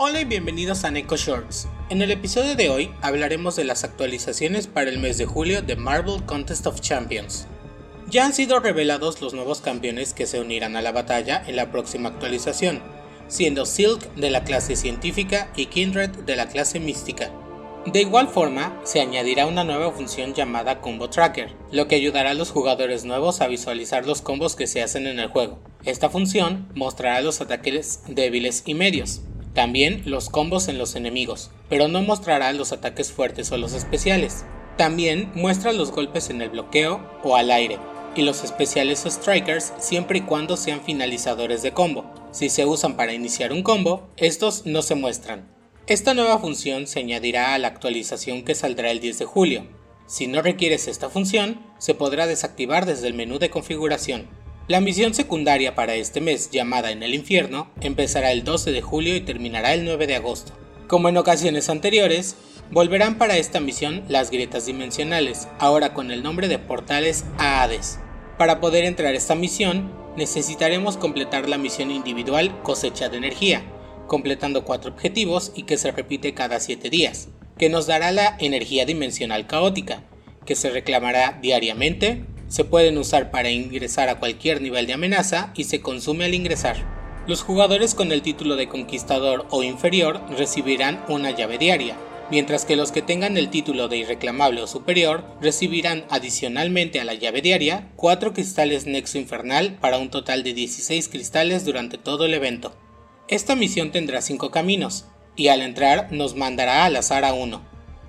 Hola y bienvenidos a Neko Shorts. En el episodio de hoy hablaremos de las actualizaciones para el mes de julio de Marvel Contest of Champions. Ya han sido revelados los nuevos campeones que se unirán a la batalla en la próxima actualización, siendo Silk de la clase científica y Kindred de la clase mística. De igual forma, se añadirá una nueva función llamada Combo Tracker, lo que ayudará a los jugadores nuevos a visualizar los combos que se hacen en el juego. Esta función mostrará los ataques débiles y medios, también los combos en los enemigos, pero no mostrará los ataques fuertes o los especiales. También muestra los golpes en el bloqueo o al aire, y los especiales o strikers siempre y cuando sean finalizadores de combo. Si se usan para iniciar un combo, estos no se muestran. Esta nueva función se añadirá a la actualización que saldrá el 10 de julio. Si no requieres esta función, se podrá desactivar desde el menú de configuración. La misión secundaria para este mes, llamada En el Infierno, empezará el 12 de julio y terminará el 9 de agosto. Como en ocasiones anteriores, volverán para esta misión las grietas dimensionales, ahora con el nombre de portales a Hades. Para poder entrar a esta misión, necesitaremos completar la misión individual Cosecha de Energía, completando cuatro objetivos y que se repite cada 7 días, que nos dará la energía dimensional caótica, que se reclamará diariamente, se pueden usar para ingresar a cualquier nivel de amenaza y se consume al ingresar. Los jugadores con el título de conquistador o inferior recibirán una llave diaria, mientras que los que tengan el título de irreclamable o superior recibirán adicionalmente a la llave diaria 4 cristales Nexo Infernal para un total de 16 cristales durante todo el evento. Esta misión tendrá 5 caminos, y al entrar nos mandará al azar a uno.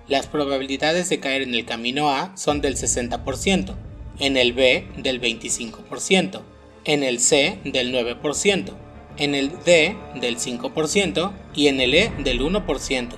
Las probabilidades de caer en el camino A son del 60%, en el B del 25%, en el C del 9%, en el D del 5% y en el E del 1%.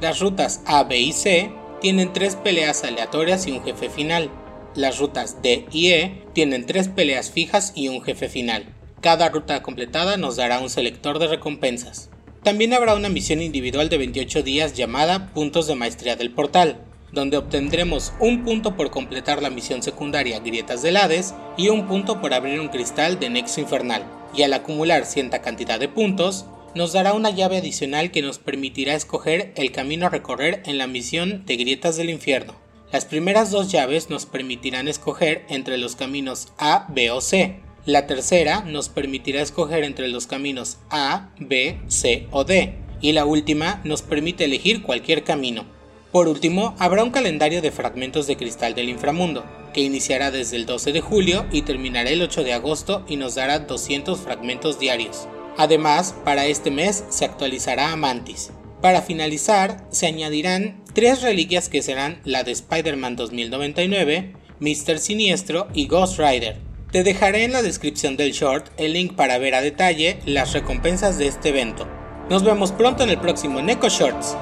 Las rutas A, B y C tienen tres peleas aleatorias y un jefe final. Las rutas D y E tienen tres peleas fijas y un jefe final. Cada ruta completada nos dará un selector de recompensas. También habrá una misión individual de 28 días llamada Puntos de Maestría del Portal, donde obtendremos un punto por completar la misión secundaria Grietas del Hades y un punto por abrir un cristal de Nexo Infernal. Y al acumular cierta cantidad de puntos, nos dará una llave adicional que nos permitirá escoger el camino a recorrer en la misión de Grietas del Infierno. Las primeras dos llaves nos permitirán escoger entre los caminos A, B o C, la tercera nos permitirá escoger entre los caminos A, B, C o D. Y la última nos permite elegir cualquier camino. Por último, habrá un calendario de fragmentos de cristal del inframundo, que iniciará desde el 12 de julio y terminará el 8 de agosto y nos dará 200 fragmentos diarios. Además, para este mes se actualizará a Mantis. Para finalizar, se añadirán tres reliquias que serán la de Spider-Man 2099, Mr. Siniestro y Ghost Rider, te dejaré en la descripción del short el link para ver a detalle las recompensas de este evento. Nos vemos pronto en el próximo Neko Shorts.